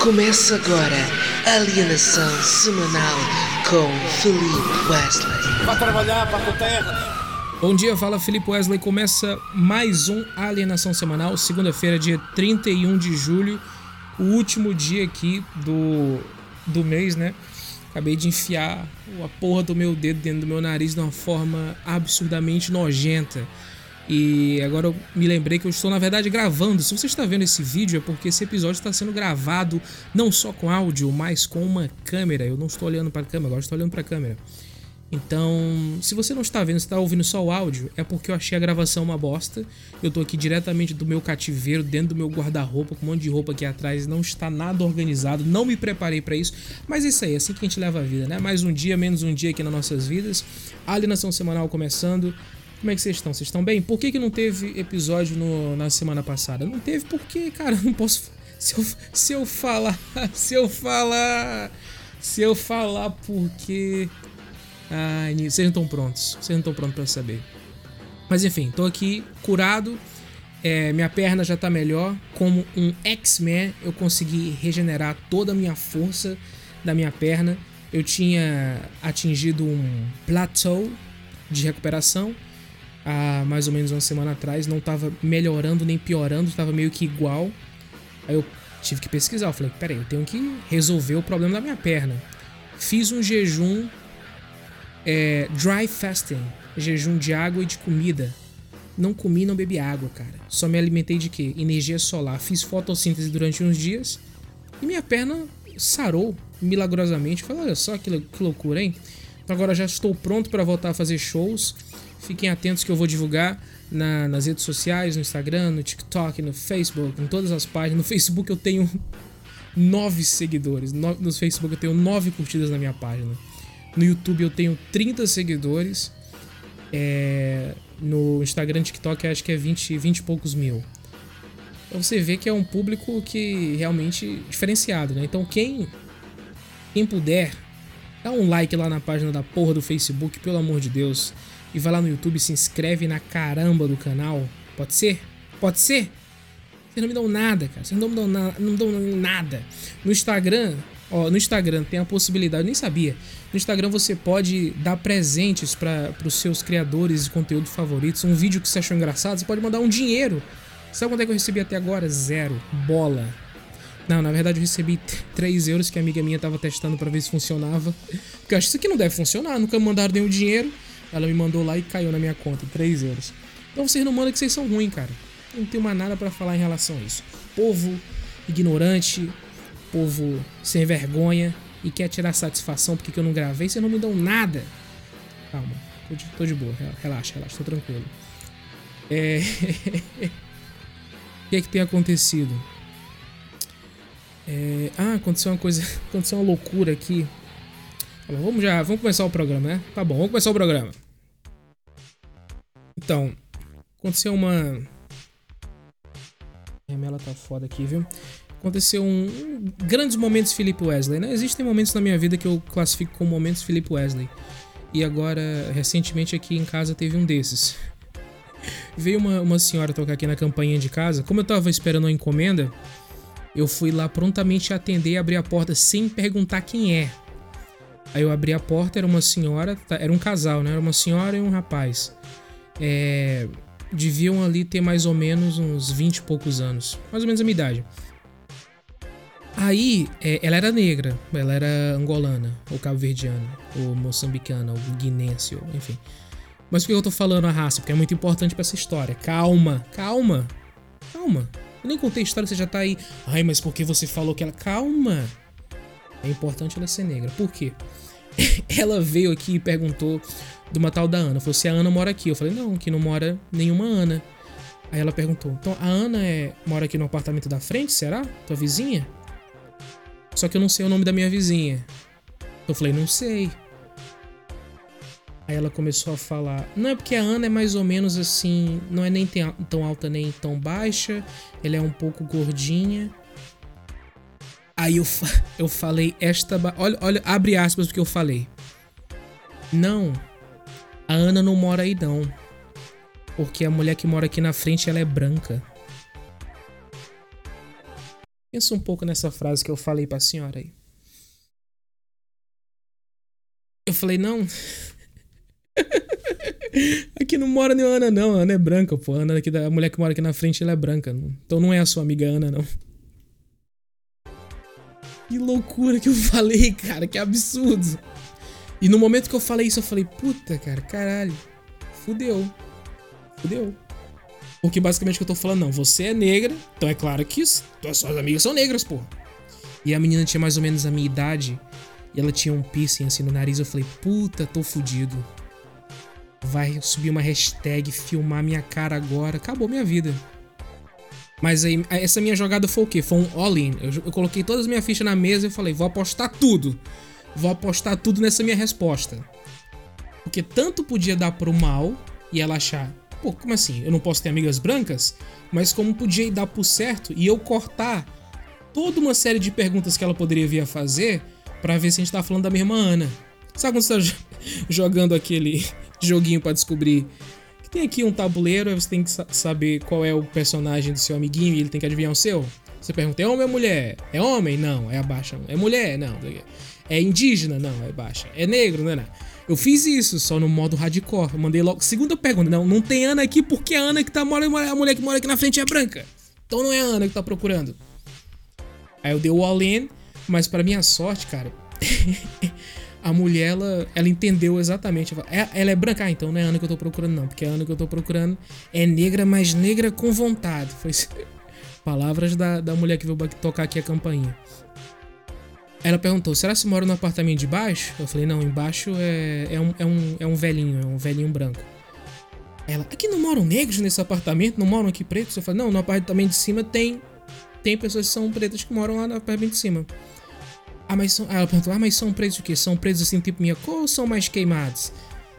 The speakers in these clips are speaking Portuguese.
Começa agora Alienação Semanal com Felipe Wesley. Vai trabalhar para a terra. Bom dia, fala Felipe Wesley. Começa mais um Alienação Semanal, segunda-feira, dia 31 de julho, o último dia aqui do, do mês, né? Acabei de enfiar a porra do meu dedo dentro do meu nariz de uma forma absurdamente nojenta. E agora eu me lembrei que eu estou, na verdade, gravando. Se você está vendo esse vídeo, é porque esse episódio está sendo gravado não só com áudio, mas com uma câmera. Eu não estou olhando para a câmera, agora estou olhando para a câmera. Então, se você não está vendo, está ouvindo só o áudio, é porque eu achei a gravação uma bosta. Eu estou aqui diretamente do meu cativeiro, dentro do meu guarda-roupa, com um monte de roupa aqui atrás, não está nada organizado, não me preparei para isso. Mas é isso aí, é assim que a gente leva a vida, né? Mais um dia, menos um dia aqui nas nossas vidas. A alienação semanal começando. Como é que vocês estão? Vocês estão bem? Por que, que não teve episódio no, na semana passada? Não teve porque, cara, não posso. Se eu, se eu falar. Se eu falar. Se eu falar porque. Ai, vocês não estão prontos. Vocês não estão prontos para saber. Mas enfim, tô aqui curado. É, minha perna já tá melhor. Como um X-Men, eu consegui regenerar toda a minha força da minha perna. Eu tinha atingido um plateau de recuperação há mais ou menos uma semana atrás, não estava melhorando nem piorando, estava meio que igual. Aí eu tive que pesquisar, eu falei, peraí, eu tenho que resolver o problema da minha perna. Fiz um jejum é, dry fasting, jejum de água e de comida. Não comi, não bebi água, cara. Só me alimentei de quê? Energia solar. Fiz fotossíntese durante uns dias e minha perna sarou milagrosamente. Falei, olha só que, que loucura, hein? Agora já estou pronto para voltar a fazer shows Fiquem atentos que eu vou divulgar na, nas redes sociais, no Instagram, no TikTok, no Facebook, em todas as páginas. No Facebook eu tenho nove seguidores. No, no Facebook eu tenho nove curtidas na minha página. No YouTube eu tenho 30 seguidores. É, no Instagram, TikTok acho que é 20, 20 e poucos mil. Então você vê que é um público que realmente diferenciado, né? Então quem quem puder, dá um like lá na página da porra do Facebook, pelo amor de Deus e vai lá no YouTube e se inscreve na caramba do canal. Pode ser? Pode ser? Vocês não me dão nada, cara. Vocês não me dão, na, não me dão nada. No Instagram, ó, no Instagram tem a possibilidade, eu nem sabia. No Instagram você pode dar presentes para os seus criadores de conteúdo favoritos. Um vídeo que você achou engraçado, você pode mandar um dinheiro. Sabe quanto é que eu recebi até agora? Zero. Bola. Não, na verdade eu recebi 3 euros que a amiga minha tava testando para ver se funcionava. Porque eu acho que isso aqui não deve funcionar, nunca me mandaram nenhum dinheiro. Ela me mandou lá e caiu na minha conta, 3 euros. Então vocês não mandam que vocês são ruins, cara. Não tenho mais nada para falar em relação a isso. Povo ignorante, povo sem vergonha e quer tirar satisfação porque eu não gravei, vocês não me dão nada. Calma, tô de, tô de boa, relaxa, relaxa, tô tranquilo. É... o que é que tem acontecido? É... Ah, aconteceu uma coisa, aconteceu uma loucura aqui vamos já, vamos começar o programa, né? Tá bom, vamos começar o programa. Então, aconteceu uma. A remela tá foda aqui, viu? Aconteceu um, grandes momentos Felipe Wesley, né? Existem momentos na minha vida que eu classifico como momentos Felipe Wesley. E agora, recentemente aqui em casa teve um desses. Veio uma, uma senhora tocar aqui na campainha de casa. Como eu tava esperando uma encomenda, eu fui lá prontamente atender e abrir a porta sem perguntar quem é. Aí eu abri a porta, era uma senhora, tá, era um casal, né? Era uma senhora e um rapaz. É, deviam ali ter mais ou menos uns 20 e poucos anos. Mais ou menos a minha idade. Aí, é, ela era negra, ela era angolana, ou cabo-verdiana, ou moçambicana, ou guinense, ou, enfim. Mas por que eu tô falando a raça? Porque é muito importante para essa história. Calma, calma, calma. Eu nem contei a história, você já tá aí. Ai, mas por que você falou que ela. Calma! É importante ela ser negra. Por quê? ela veio aqui e perguntou de uma tal da Ana. Falou se a Ana mora aqui. Eu falei, não, que não mora nenhuma Ana. Aí ela perguntou, então a Ana é, mora aqui no apartamento da frente, será? Tua vizinha? Só que eu não sei o nome da minha vizinha. Eu falei, não sei. Aí ela começou a falar, não é porque a Ana é mais ou menos assim, não é nem tão alta nem tão baixa, ela é um pouco gordinha. Aí eu, eu falei esta. Olha, olha, abre aspas porque eu falei. Não, a Ana não mora aí não. Porque a mulher que mora aqui na frente ela é branca. Pensa um pouco nessa frase que eu falei pra senhora aí. Eu falei, não. aqui não mora nenhuma Ana, não. A Ana é branca, pô. A, Ana aqui, a mulher que mora aqui na frente, ela é branca. Então não é a sua amiga Ana, não. Que loucura que eu falei, cara. Que absurdo. E no momento que eu falei isso, eu falei, puta, cara, caralho. Fudeu. Fudeu. Porque basicamente o que eu tô falando, não, você é negra, então é claro que suas amigas são negras, pô. E a menina tinha mais ou menos a minha idade. E ela tinha um piercing assim no nariz. Eu falei, puta, tô fudido. Vai subir uma hashtag, filmar minha cara agora. Acabou minha vida. Mas aí, essa minha jogada foi o quê? Foi um all-in. Eu, eu, coloquei todas as minhas fichas na mesa e falei, vou apostar tudo. Vou apostar tudo nessa minha resposta. Porque tanto podia dar pro mal e ela achar, pô, como assim? Eu não posso ter amigas brancas? Mas como podia dar pro certo e eu cortar toda uma série de perguntas que ela poderia vir a fazer para ver se a gente tá falando da mesma Ana. Sabe quando você tá jogando aquele joguinho para descobrir tem aqui um tabuleiro, você tem que saber qual é o personagem do seu amiguinho e ele tem que adivinhar o seu? Você pergunta, é homem ou mulher? É homem? Não, é abaixa. É mulher? Não. É indígena? Não, é baixa. É negro? Não, não. Eu fiz isso, só no modo hardcore. Eu mandei logo. Segunda pergunta, não, não tem Ana aqui porque a Ana que tá mora, a mulher que mora aqui na frente é branca. Então não é a Ana que tá procurando. Aí eu dei o all-in mas para minha sorte, cara, a mulher, ela, ela entendeu exatamente. É, ela é branca, ah, então não é Ana que eu tô procurando, não. Porque a Ana que eu tô procurando é negra, mas negra com vontade. Foi palavras da, da mulher que veio tocar aqui a campainha. Ela perguntou: será que você mora no apartamento de baixo? Eu falei: não, embaixo é, é, um, é, um, é um velhinho, é um velhinho branco. Ela: aqui não moram negros nesse apartamento? Não moram aqui pretos? Eu falei: não, no apartamento de cima tem, tem pessoas que são pretas que moram lá no apartamento de cima. Ah, mas são. ela perguntou: Ah, mas são presos o quê? São presos assim, tipo minha cor ou são mais queimados?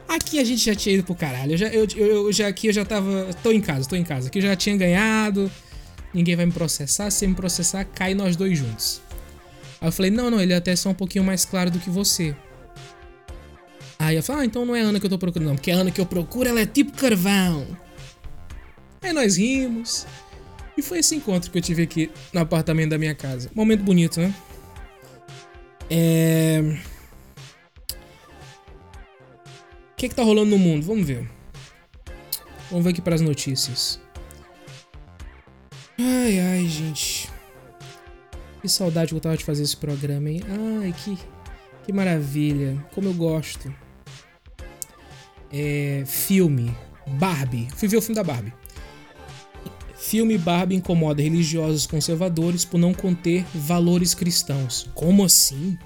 Aqui a gente já tinha ido pro caralho. Eu já, eu, eu, já aqui eu já tava. Tô em casa, tô em casa. Aqui eu já tinha ganhado. Ninguém vai me processar. Se me processar, cai nós dois juntos. Aí eu falei: Não, não, ele é até só um pouquinho mais claro do que você. Aí eu falei: Ah, então não é a Ana que eu tô procurando, não. Porque a Ana que eu procuro, ela é tipo carvão. Aí nós rimos. E foi esse encontro que eu tive aqui no apartamento da minha casa. Momento bonito, né? É... O que, que tá rolando no mundo? Vamos ver. Vamos ver aqui para as notícias. Ai, ai, gente. Que saudade que eu tava de fazer esse programa, hein? Ai, que, que maravilha. Como eu gosto. É, filme. Barbie. Fui ver o filme da Barbie. Filme Barbie incomoda religiosos conservadores por não conter valores cristãos. Como assim?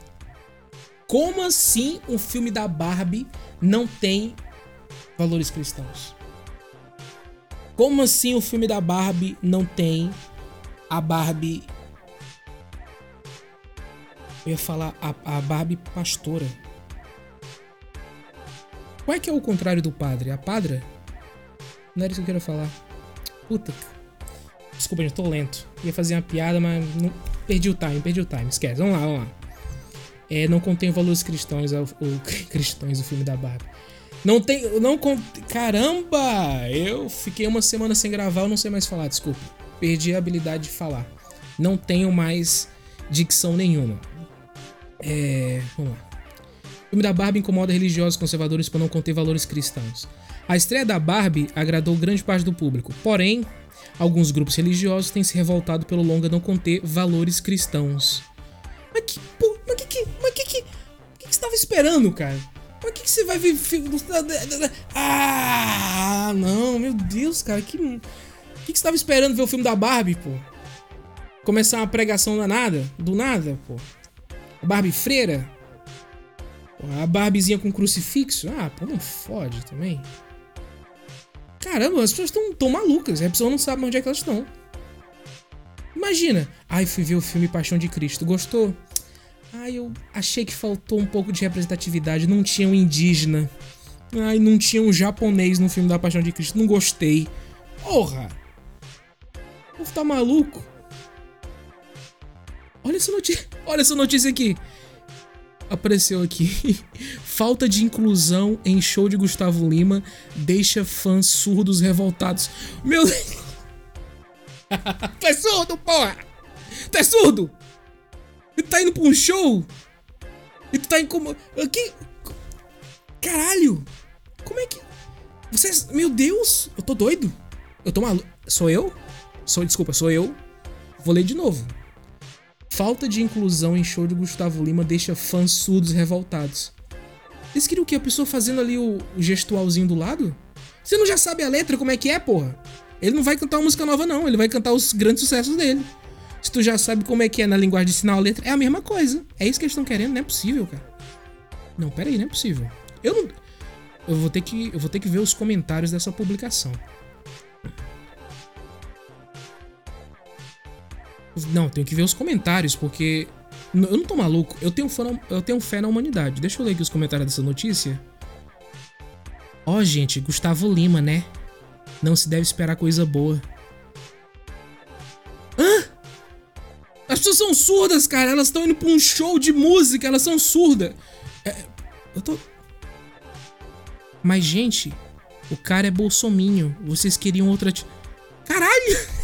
Como assim um filme da Barbie não tem valores cristãos? Como assim o filme da Barbie não tem a Barbie. Eu ia falar a, a Barbie pastora. Qual é que é o contrário do padre? A padra? Não era isso que eu queria falar. Puta. Desculpa, gente, tô lento. Ia fazer uma piada, mas não... perdi o time, perdi o time. Esquece. Vamos lá, vamos lá. É, não contém valores cristãos, o, o, cristãos, o filme da Barbie. Não tem. Não Caramba! Eu fiquei uma semana sem gravar, eu não sei mais falar, desculpa. Perdi a habilidade de falar. Não tenho mais dicção nenhuma. É. Vamos lá. O filme da Barbie incomoda religiosos conservadores por não conter valores cristãos. A estreia da Barbie agradou grande parte do público, porém, Alguns grupos religiosos têm se revoltado pelo longa não conter valores cristãos. Mas que. Pô, mas que que. Mas que que. Que, que você tava esperando, cara? Mas que, que você vai ver. Ah, não, meu Deus, cara. Que. Que, que você tava esperando ver o filme da Barbie, pô? Começar uma pregação danada? Do nada, pô. Barbie freira? A Barbiezinha com crucifixo? Ah, pô, não fode também. Caramba, as pessoas estão tão malucas. A pessoa não sabe onde é que elas estão. Imagina. Ai, fui ver o filme Paixão de Cristo. Gostou? Ai, eu achei que faltou um pouco de representatividade. Não tinha um indígena. Ai, não tinha um japonês no filme da Paixão de Cristo. Não gostei. Porra! O povo tá maluco. Olha essa notícia. Olha essa notícia aqui apareceu aqui. Falta de inclusão em show de Gustavo Lima deixa fãs surdos revoltados. Meu. tu é surdo, porra! Tu é surdo? E tu tá indo pra um show? E tu tá incomodado. Que... Caralho! Como é que. Vocês. Meu Deus! Eu tô doido? Eu tô maluco. Sou eu? Sou, desculpa, sou eu. Vou ler de novo. Falta de inclusão em show de Gustavo Lima deixa fãs surdos revoltados. Eles queriam o quê? A pessoa fazendo ali o, gestualzinho do lado? Você não já sabe a letra, como é que é, porra? Ele não vai cantar uma música nova, não. Ele vai cantar os grandes sucessos dele. Se tu já sabe como é que é na linguagem de sinal a letra, é a mesma coisa. É isso que eles estão querendo, não é possível, cara. Não, pera aí, não é possível. Eu não. Eu vou ter que, eu vou ter que ver os comentários dessa publicação. Não, tenho que ver os comentários, porque. Eu não tô maluco. Eu tenho, na, eu tenho fé na humanidade. Deixa eu ler aqui os comentários dessa notícia. Ó, oh, gente, Gustavo Lima, né? Não se deve esperar coisa boa. Hã? As pessoas são surdas, cara. Elas estão indo pra um show de música, elas são surdas. É, eu tô. Mas, gente, o cara é bolsominho. Vocês queriam outra. Caralho!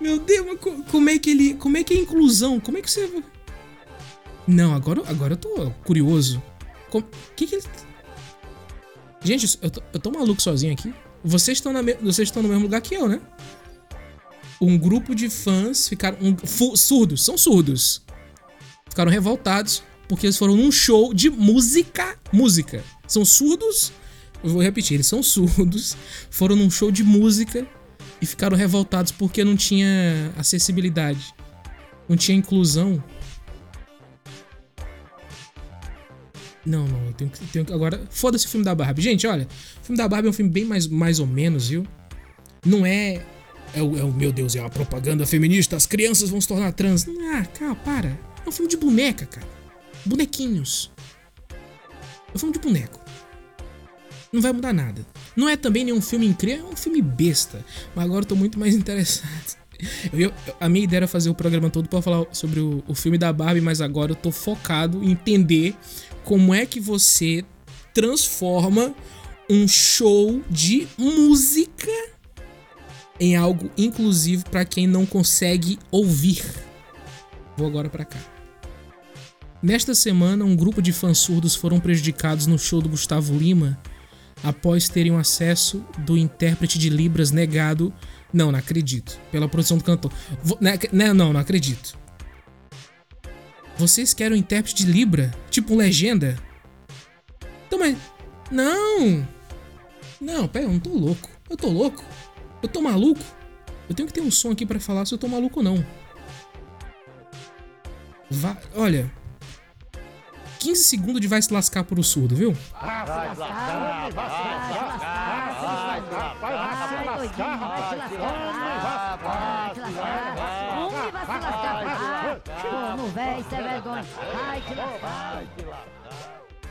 Meu Deus, como é que ele. Como é que é inclusão? Como é que você. Não, agora, agora eu tô curioso. O que que ele. Gente, eu tô, eu tô maluco sozinho aqui. Vocês estão, na me... Vocês estão no mesmo lugar que eu, né? Um grupo de fãs ficaram. Um, surdos, são surdos. Ficaram revoltados porque eles foram num show de música. Música. São surdos. Eu vou repetir, eles são surdos. Foram num show de música e ficaram revoltados porque não tinha acessibilidade. Não tinha inclusão. Não, não, eu tenho que. Tenho que agora, foda-se o filme da Barbie. Gente, olha, o filme da Barbie é um filme bem mais, mais ou menos, viu? Não é. É o, é o meu Deus, é uma propaganda feminista, as crianças vão se tornar trans. Ah, calma, para. É um filme de boneca, cara. Bonequinhos. É um filme de boneco. Não vai mudar nada. Não é também nenhum filme incrível, é um filme besta. Mas agora eu tô muito mais interessado. Eu, a minha ideia era fazer o programa todo para falar sobre o, o filme da Barbie, mas agora eu tô focado em entender como é que você transforma um show de música em algo inclusivo para quem não consegue ouvir. Vou agora para cá. Nesta semana, um grupo de fãs surdos foram prejudicados no show do Gustavo Lima após terem um acesso do intérprete de Libras negado. Não, não acredito. Pela produção do cantor. Né, né, não, não acredito. Vocês querem um intérprete de Libra? Tipo um legenda? Então, mas. Não! Não, pera, eu não tô louco. Eu tô louco? Eu tô maluco? Eu tenho que ter um som aqui para falar se eu tô maluco ou não. Vá, olha. 15 segundos de vai se lascar por o surdo, viu?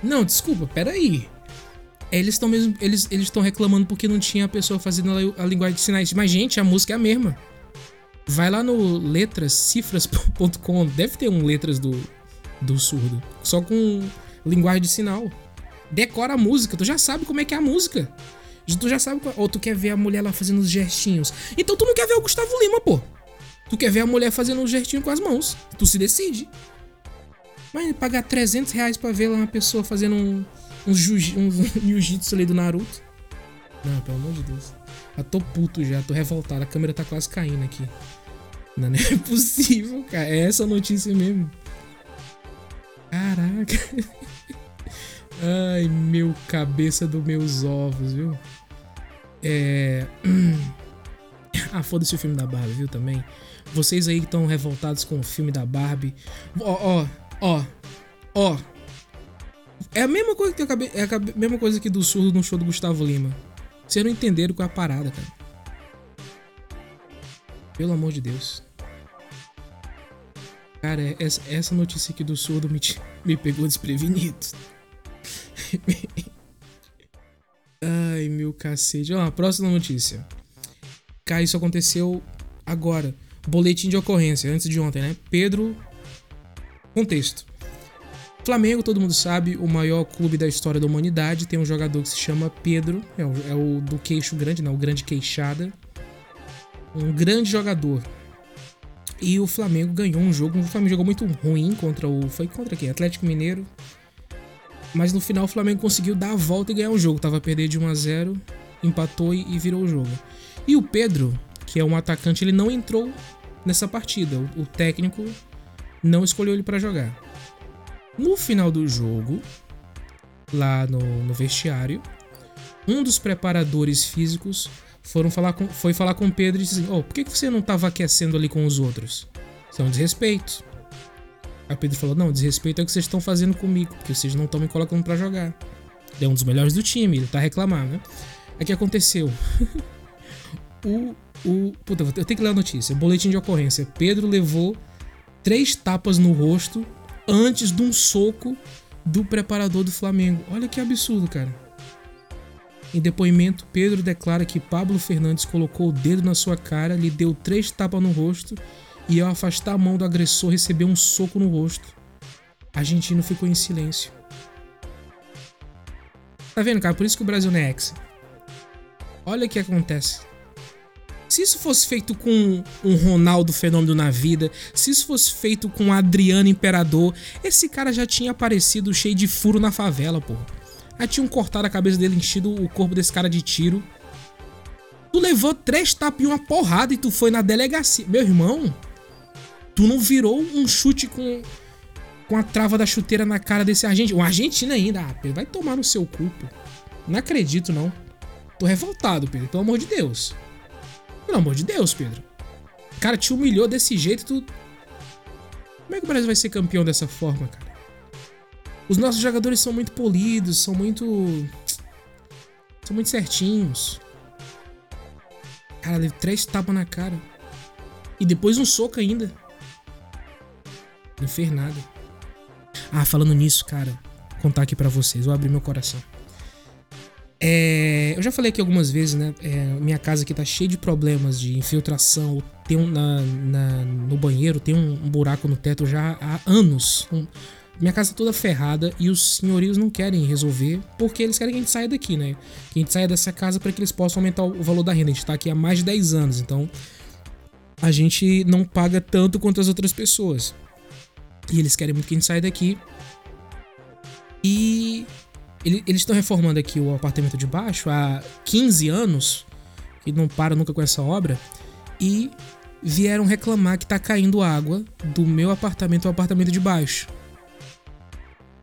Não, desculpa, peraí. Eles estão mesmo. Eles estão reclamando porque não tinha a pessoa fazendo a, a linguagem de sinais. Mas, gente, a música é a mesma. Vai lá no letrascifras.com, deve ter um letras do, do surdo. Só com linguagem de sinal. Decora a música, tu já sabe como é que é a música. Tu já sabe. Ou tu quer ver a mulher lá fazendo os gestinhos. Então tu não quer ver o Gustavo Lima, pô. Tu quer ver a mulher fazendo um gestinho com as mãos. Tu se decide. Mas pagar 300 reais pra ver lá uma pessoa fazendo um, um, jiu-jitsu ali do Naruto. Não, pelo amor de Deus. Eu tô puto já, tô revoltado. A câmera tá quase caindo aqui. Não, não é possível, cara. É essa notícia mesmo. Caraca. Ai, meu cabeça dos meus ovos, viu? É. Ah, foda-se o filme da Barbie, viu? Também. Vocês aí que estão revoltados com o filme da Barbie. Ó, ó, ó, ó. É a mesma coisa que eu acabei. É a mesma coisa que do surdo no show do Gustavo Lima. Vocês não entenderam qual é a parada, cara. Pelo amor de Deus. Cara, essa, essa notícia aqui do surdo me, me pegou desprevenido. Ai, meu cacete. Ó, próxima notícia. Cara, isso aconteceu agora. Boletim de ocorrência, antes de ontem, né? Pedro. Contexto. Flamengo, todo mundo sabe, o maior clube da história da humanidade. Tem um jogador que se chama Pedro, é o, é o do queixo grande, não, o grande queixada. Um grande jogador. E o Flamengo ganhou um jogo. O Flamengo jogou muito ruim contra o. Foi contra quem? Atlético Mineiro. Mas no final o Flamengo conseguiu dar a volta e ganhar o jogo. Tava a perder de 1 a 0 empatou e virou o jogo. E o Pedro, que é um atacante, ele não entrou nessa partida. O, técnico não escolheu ele para jogar. No final do jogo, lá no, no vestiário, um dos preparadores físicos foram falar com, foi falar com Pedro e disse assim, oh, por que você não estava aquecendo ali com os outros? Isso é um desrespeito. Aí Pedro falou, não, desrespeito é o que vocês estão fazendo comigo, porque vocês não estão me colocando para jogar. Ele é um dos melhores do time, ele tá reclamando, né? Aí que aconteceu? o, o. Puta, eu tenho que ler a notícia. Boletim de ocorrência. Pedro levou três tapas no rosto antes de um soco do preparador do Flamengo. Olha que absurdo, cara. Em depoimento, Pedro declara que Pablo Fernandes colocou o dedo na sua cara, lhe deu três tapas no rosto e, ao afastar a mão do agressor, recebeu um soco no rosto. Argentino ficou em silêncio. Tá vendo, cara? Por isso que o Brasil não é ex. Olha o que acontece. Se isso fosse feito com um Ronaldo Fenômeno na vida, se isso fosse feito com Adriano Imperador, esse cara já tinha aparecido cheio de furo na favela, porra. Aí tinham cortado a cabeça dele, enchido o corpo desse cara de tiro. Tu levou três tapas e uma porrada e tu foi na delegacia. Meu irmão, tu não virou um chute com, com a trava da chuteira na cara desse argentino. Um argentino ainda. Ah, Pedro, vai tomar no seu cu, pô. Não acredito, não. Tô revoltado, Pedro. Pelo amor de Deus. Pelo amor de Deus, Pedro. O cara te humilhou desse jeito, tu. Como é que o Brasil vai ser campeão dessa forma, cara? Os nossos jogadores são muito polidos, são muito. São muito certinhos. Cara, deu três tapas na cara. E depois um soco ainda. Não fez nada. Ah, falando nisso, cara, vou contar aqui para vocês. Vou abrir meu coração. É, eu já falei aqui algumas vezes, né? É, minha casa aqui tá cheia de problemas de infiltração. Tem um na, na no banheiro, tem um, um, buraco no teto já há anos. Um, minha casa tá toda ferrada e os senhorios não querem resolver porque eles querem que a gente saia daqui, né? Que a gente saia dessa casa para que eles possam aumentar o valor da renda. A gente tá aqui há mais de 10 anos, então a gente não paga tanto quanto as outras pessoas. E eles querem muito que a gente saia daqui. E eles estão reformando aqui o apartamento de baixo há 15 anos, e não para nunca com essa obra, e vieram reclamar que tá caindo água do meu apartamento ao apartamento de baixo.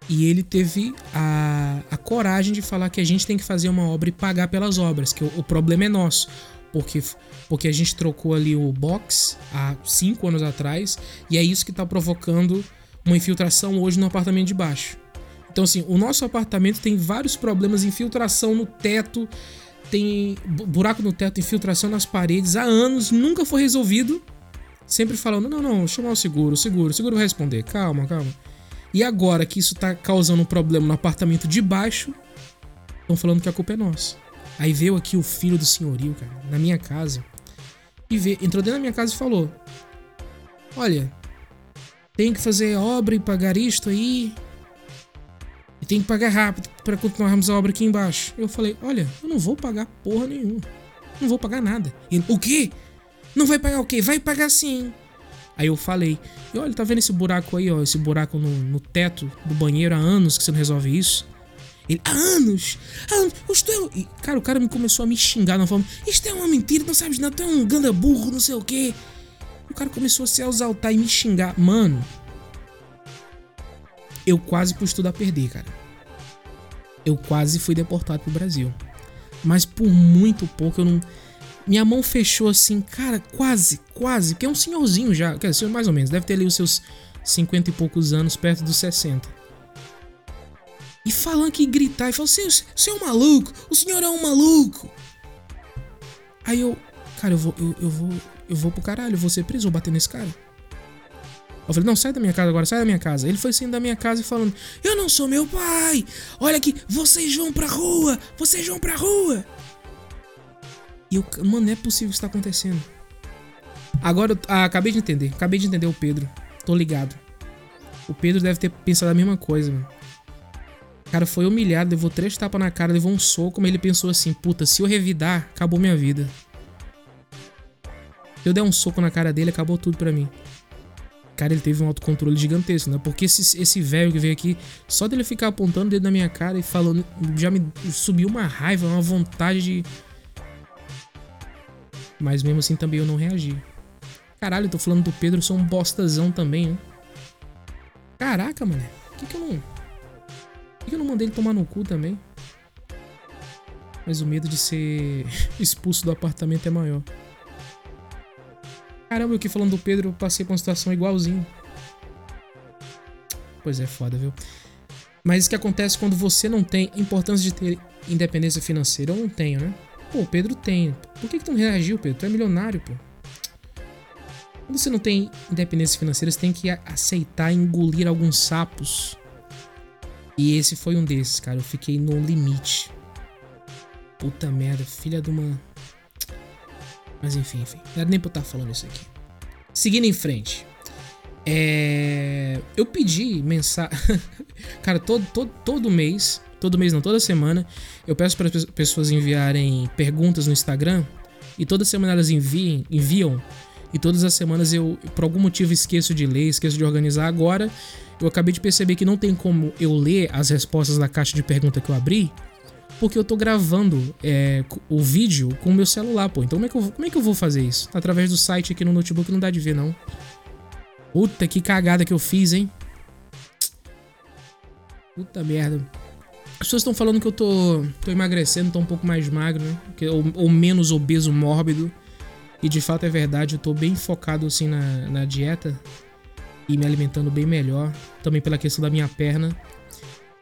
E ele teve a, a coragem de falar que a gente tem que fazer uma obra e pagar pelas obras, que o, o problema é nosso. Porque, porque a gente trocou ali o box há cinco anos atrás, e é isso que está provocando uma infiltração hoje no apartamento de baixo. Então, assim, o nosso apartamento tem vários problemas, infiltração no teto, tem buraco no teto, infiltração nas paredes há anos, nunca foi resolvido. Sempre falando, não, não, chamar o seguro, o seguro, o seguro vai responder, calma, calma. E agora que isso tá causando um problema no apartamento de baixo, estão falando que a culpa é nossa. Aí veio aqui o filho do senhorio, cara, na minha casa. E veio, entrou dentro da minha casa e falou: Olha, tem que fazer obra e pagar isto aí. E tem que pagar rápido para continuarmos a obra aqui embaixo. Eu falei: Olha, eu não vou pagar porra nenhuma. Não vou pagar nada. Ele, o quê? Não vai pagar o quê? Vai pagar sim. Aí eu falei, e olha, tá vendo esse buraco aí, ó? Esse buraco no, no teto do banheiro há anos que você não resolve isso. Ele, há anos! Há anos! Isto é... E, cara, o cara me começou a me xingar na forma. Isto é uma mentira, não sabes nada, tu é um ganda burro, não sei o quê. O cara começou a se exaltar e me xingar. Mano, eu quase pus tudo a perder, cara. Eu quase fui deportado pro Brasil. Mas por muito pouco eu não minha mão fechou assim, cara, quase, quase, que é um senhorzinho já, quer dizer, mais ou menos, deve ter ali os seus 50 e poucos anos, perto dos 60. E falando que gritar, e falou: você, você é um maluco, o senhor é um maluco. Aí eu, cara, eu vou, eu, eu vou, eu vou pro caralho, eu vou ser preso, vou bater nesse cara. Eu falei, não, sai da minha casa agora, sai da minha casa. Ele foi saindo da minha casa e falando, eu não sou meu pai. Olha aqui, vocês vão pra rua, vocês vão pra rua. E mano, não é possível que isso tá acontecendo. Agora, eu, ah, acabei de entender. Acabei de entender o Pedro. Tô ligado. O Pedro deve ter pensado a mesma coisa, mano. O cara foi humilhado, levou três tapas na cara, levou um soco, mas ele pensou assim: puta, se eu revidar, acabou minha vida. Eu der um soco na cara dele, acabou tudo pra mim. Cara, ele teve um autocontrole gigantesco, né? Porque esse velho que veio aqui, só dele ficar apontando o dedo na minha cara e falando, já me subiu uma raiva, uma vontade de. Mas mesmo assim também eu não reagi. Caralho, eu tô falando do Pedro, eu sou um bostazão também, né? Caraca, mano. Por que, que eu não. Por que, que eu não mandei ele tomar no cu também? Mas o medo de ser expulso do apartamento é maior. Caramba, eu aqui falando do Pedro, eu passei por uma situação igualzinho. Pois é, foda, viu? Mas o que acontece quando você não tem importância de ter independência financeira? Eu não tenho, né? Pô, o Pedro tem. Por que, que tu não reagiu, Pedro? Tu é milionário, pô. Quando você não tem independência financeira, você tem que aceitar engolir alguns sapos. E esse foi um desses, cara. Eu fiquei no limite. Puta merda, filha de uma. Mas enfim, enfim. Não era nem pra eu estar falando isso aqui. Seguindo em frente. É... Eu pedi mensagem. Cara, todo, todo, todo mês. Todo mês não, toda semana. Eu peço para as pessoas enviarem perguntas no Instagram. E toda semana elas enviem, enviam. E todas as semanas eu, por algum motivo, esqueço de ler, esqueço de organizar. Agora, eu acabei de perceber que não tem como eu ler as respostas da caixa de pergunta que eu abri porque eu tô gravando é, o vídeo com o meu celular, pô. Então como é, que eu, como é que eu vou fazer isso? Através do site aqui no notebook não dá de ver, não. Puta que cagada que eu fiz, hein? Puta merda. As pessoas estão falando que eu tô, tô emagrecendo, tô um pouco mais magro, né? Ou, ou, menos obeso mórbido. E de fato é verdade, eu tô bem focado assim na, na dieta e me alimentando bem melhor. Também pela questão da minha perna.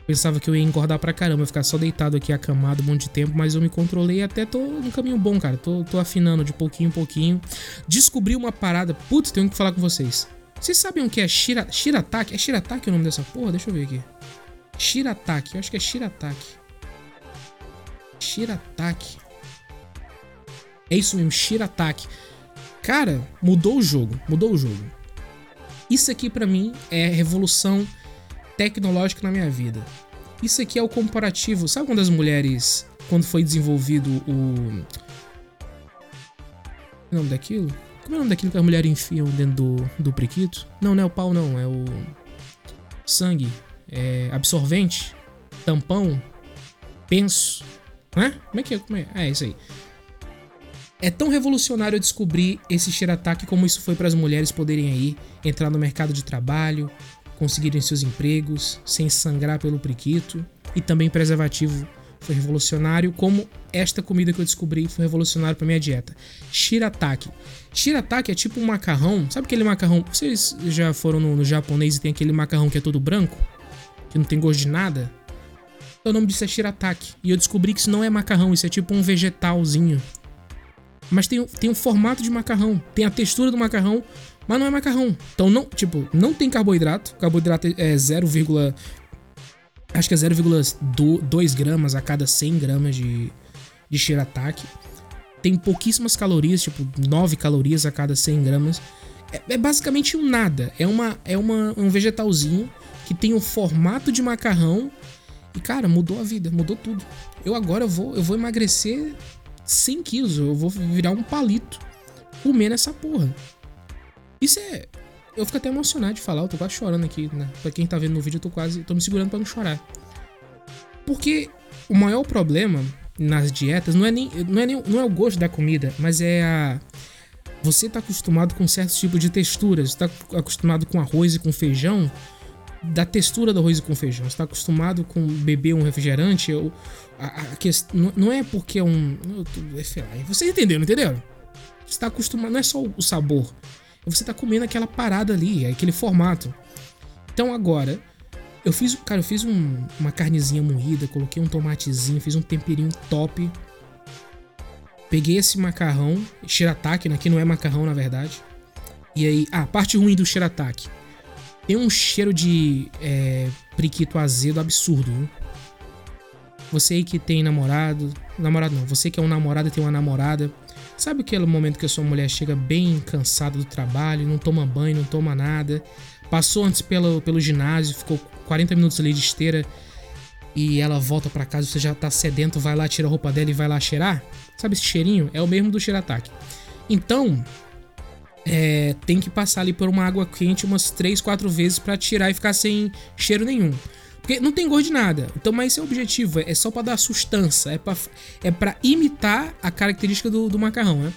Pensava que eu ia engordar pra caramba, ficar só deitado aqui acamado um monte de tempo, mas eu me controlei e até tô num caminho bom, cara. Tô, tô afinando de pouquinho em pouquinho. Descobri uma parada. Putz, tenho que falar com vocês. Vocês sabem o que é Shira, Shirataki? É Shirataki o nome dessa porra? Deixa eu ver aqui. Shirataki, eu acho que é Shirataki. Shirataki. É isso mesmo, Shirataki. Cara, mudou o jogo, mudou o jogo. Isso aqui para mim é revolução tecnológico na minha vida. Isso aqui é o comparativo. Sabe quando as mulheres, quando foi desenvolvido o. O nome daquilo? Como é o nome daquilo que as mulheres enfiam dentro do, do priquito? Não, não é o pau, não. É o. Sangue. É absorvente. Tampão. Penso. Hã? Como é que é? Como é? Ah, é isso aí. É tão revolucionário descobrir esse Shirataki como isso foi para as mulheres poderem aí entrar no mercado de trabalho, conseguirem seus empregos sem sangrar pelo priquito e também preservativo foi revolucionário, como esta comida que eu descobri foi revolucionário para minha dieta. Shirataki. Shirataki é tipo um macarrão, sabe aquele macarrão? Vocês já foram no, no japonês e tem aquele macarrão que é todo branco, que não tem gosto de nada? O nome disso é shirataki. E eu descobri que isso não é macarrão, isso é tipo um vegetalzinho. Mas tem, tem um formato de macarrão, tem a textura do macarrão, mas não é macarrão. Então, não, tipo, não tem carboidrato. Carboidrato é 0, acho que é 0,2 gramas a cada 100 gramas de, de shirataki. Tem pouquíssimas calorias, tipo 9 calorias a cada 100 gramas. É, é basicamente um nada. É, uma, é uma, um vegetalzinho que tem o formato de macarrão. E, cara, mudou a vida, mudou tudo. Eu agora vou, eu vou emagrecer 100 quilos. Eu vou virar um palito comendo essa porra. Isso é. Eu fico até emocionado de falar, eu tô quase chorando aqui, né? Pra quem tá vendo no vídeo, eu tô quase. tô me segurando para não chorar. Porque o maior problema nas dietas não é nem, não é nem não é o gosto da comida, mas é a você tá acostumado com certos tipos de texturas, está acostumado com arroz e com feijão, da textura do arroz com feijão, está acostumado com beber um refrigerante, a, a, a questão, não é porque é um, lá, vocês entenderam, entenderam? Está acostumado, não é só o sabor, você tá comendo aquela parada ali, aquele formato. Então agora, eu fiz, cara, eu fiz um, uma carnezinha moída, coloquei um tomatezinho, fiz um temperinho top. Peguei esse macarrão, shirataki, né, que não é macarrão na verdade. E aí, ah, parte ruim do shirataki. Tem um cheiro de é, priquito azedo absurdo, viu? Você que tem namorado, namorado não, você que é um namorado e tem uma namorada, Sabe aquele momento que a sua mulher chega bem cansada do trabalho, não toma banho, não toma nada, passou antes pelo, pelo ginásio, ficou 40 minutos ali de esteira e ela volta para casa, você já tá sedento, vai lá, tira a roupa dela e vai lá cheirar? Sabe esse cheirinho? É o mesmo do cheirataque. Então, é, tem que passar ali por uma água quente umas 3, 4 vezes para tirar e ficar sem cheiro nenhum. Porque não tem gosto de nada. Então, mas esse é o objetivo. É só para dar sustância. É para é pra imitar a característica do, do macarrão, né?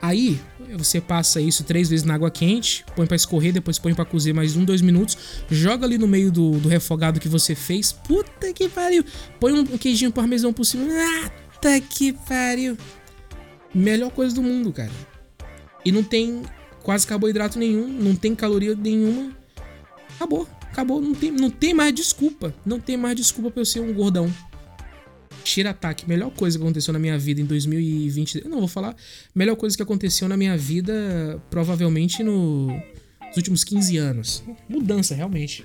Aí, você passa isso três vezes na água quente, põe para escorrer, depois põe para cozer mais um, dois minutos, joga ali no meio do, do refogado que você fez. Puta que pariu! Põe um, queijinho parmesão por cima. Puta que pariu! Melhor coisa do mundo, cara. E não tem quase carboidrato nenhum, não tem caloria nenhuma. Acabou, acabou. Não tem, não tem mais desculpa. Não tem mais desculpa pra eu ser um gordão. Shira-ataque, melhor coisa que aconteceu na minha vida em 2020. Não, vou falar. Melhor coisa que aconteceu na minha vida, provavelmente no, nos últimos 15 anos. Mudança, realmente.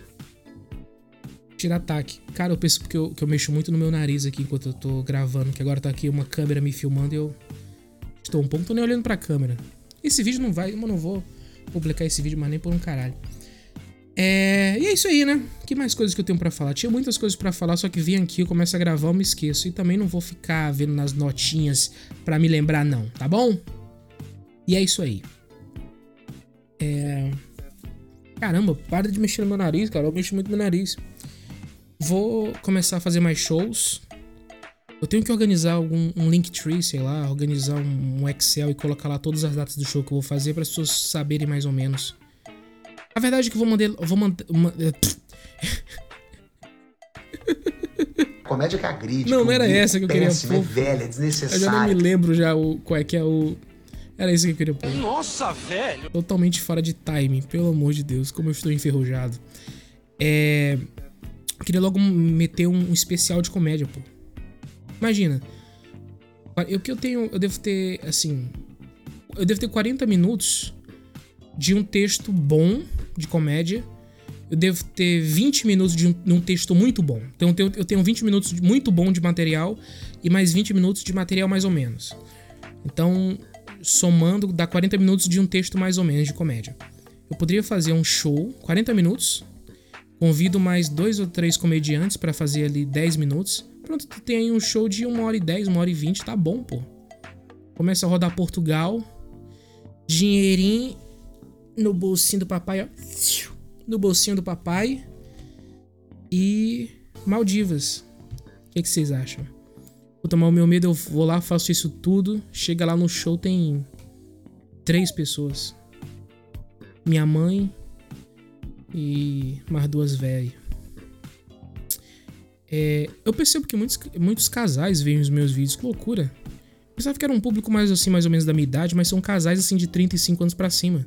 Shira-ataque. Cara, eu penso que eu, que eu mexo muito no meu nariz aqui enquanto eu tô gravando, que agora tá aqui uma câmera me filmando e eu estou um pouco, tô nem olhando pra câmera. Esse vídeo não vai, eu não vou publicar esse vídeo mais nem por um caralho. É, e é isso aí, né? Que mais coisas que eu tenho para falar? Tinha muitas coisas para falar, só que vim aqui, eu começo a gravar, eu me esqueço. E também não vou ficar vendo nas notinhas para me lembrar, não, tá bom? E é isso aí. É. Caramba, para de mexer no meu nariz, cara. Eu mexo muito no meu nariz. Vou começar a fazer mais shows. Eu tenho que organizar algum um Linktree, sei lá, organizar um, um Excel e colocar lá todas as datas do show que eu vou fazer para as pessoas saberem mais ou menos. A verdade é que eu vou mandar. Vou mandar. Comédia que agride. Não, não era essa que eu queria pôr. É velha, é desnecessária. Eu já não me lembro já o, qual é que é o. Era isso que eu queria pôr. Nossa, velho! Totalmente fora de timing, pelo amor de Deus, como eu estou enferrujado. É. Eu queria logo meter um, um especial de comédia, pô. Imagina. O que eu tenho. Eu devo ter, assim. Eu devo ter 40 minutos de um texto bom de comédia. Eu devo ter 20 minutos de um, de um texto muito bom. Então eu tenho, eu tenho 20 minutos de muito bom de material e mais 20 minutos de material mais ou menos. Então, somando, dá 40 minutos de um texto mais ou menos de comédia. Eu poderia fazer um show, 40 minutos. Convido mais dois ou três comediantes para fazer ali 10 minutos. Pronto, tu tem aí um show de 1 hora e 10, 1 hora e 20, tá bom, pô. Começa a rodar Portugal. Dinheirinho no bolsinho do papai, ó. No bolsinho do papai. E Maldivas. O que, que vocês acham? Vou tomar o meu medo, eu vou lá, faço isso tudo. Chega lá no show, tem três pessoas. Minha mãe e mais duas velhas. É, eu percebo que muitos, muitos casais veem os meus vídeos, que loucura. Pensava que era um público mais assim, mais ou menos da minha idade, mas são casais assim de 35 anos para cima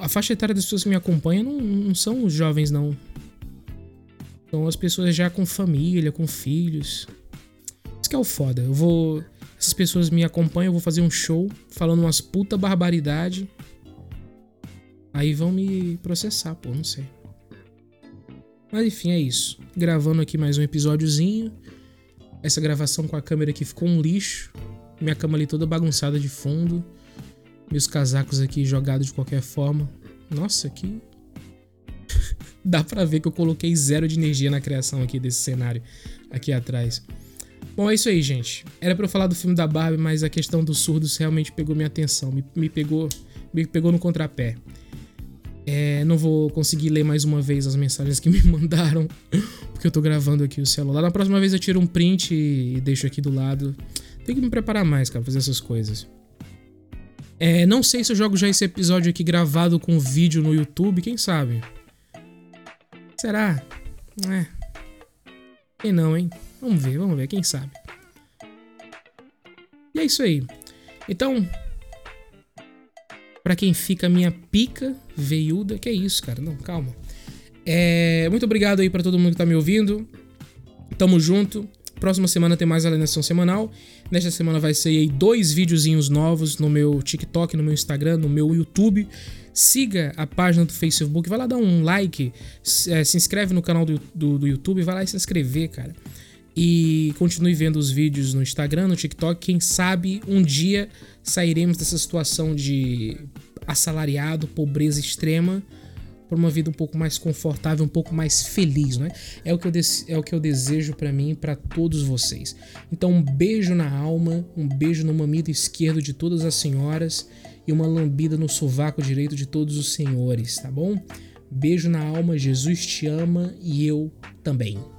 a faixa etária das pessoas que me acompanham não, não são os jovens, não. São as pessoas já com família, com filhos. Isso que é o foda. Eu vou. Essas pessoas me acompanham, eu vou fazer um show falando umas puta barbaridade. Aí vão me processar, pô, não sei. Mas enfim, é isso. Gravando aqui mais um episódiozinho. Essa gravação com a câmera aqui ficou um lixo. Minha cama ali toda bagunçada de fundo. Meus casacos aqui jogados de qualquer forma. Nossa, que. Dá pra ver que eu coloquei zero de energia na criação aqui desse cenário aqui atrás. Bom, é isso aí, gente. Era para eu falar do filme da Barbie, mas a questão dos surdos realmente pegou minha atenção. Me, me pegou, me pegou no contrapé. É, não vou conseguir ler mais uma vez as mensagens que me mandaram, porque eu tô gravando aqui o celular. Na próxima vez eu tiro um print e deixo aqui do lado. Tem que me preparar mais, cara, pra fazer essas coisas. É, não sei se eu jogo já esse episódio aqui gravado com vídeo no YouTube, quem sabe? Será? É. Quem não, hein? Vamos ver, vamos ver, quem sabe. E é isso aí. Então, para quem fica minha pica veiuda, que é isso, cara? Não, calma. É, muito obrigado aí para todo mundo que tá me ouvindo. Tamo junto. Próxima semana tem mais alienação semanal. Nesta semana vai ser aí dois videozinhos novos no meu TikTok, no meu Instagram, no meu YouTube. Siga a página do Facebook, vai lá dar um like, é, se inscreve no canal do, do, do YouTube, vai lá e se inscrever, cara. E continue vendo os vídeos no Instagram, no TikTok. Quem sabe um dia sairemos dessa situação de assalariado, pobreza extrema para uma vida um pouco mais confortável, um pouco mais feliz, né? É o que eu, é o que eu desejo para mim e para todos vocês. Então, um beijo na alma, um beijo no mamilo esquerdo de todas as senhoras e uma lambida no sovaco direito de todos os senhores, tá bom? Beijo na alma, Jesus te ama e eu também.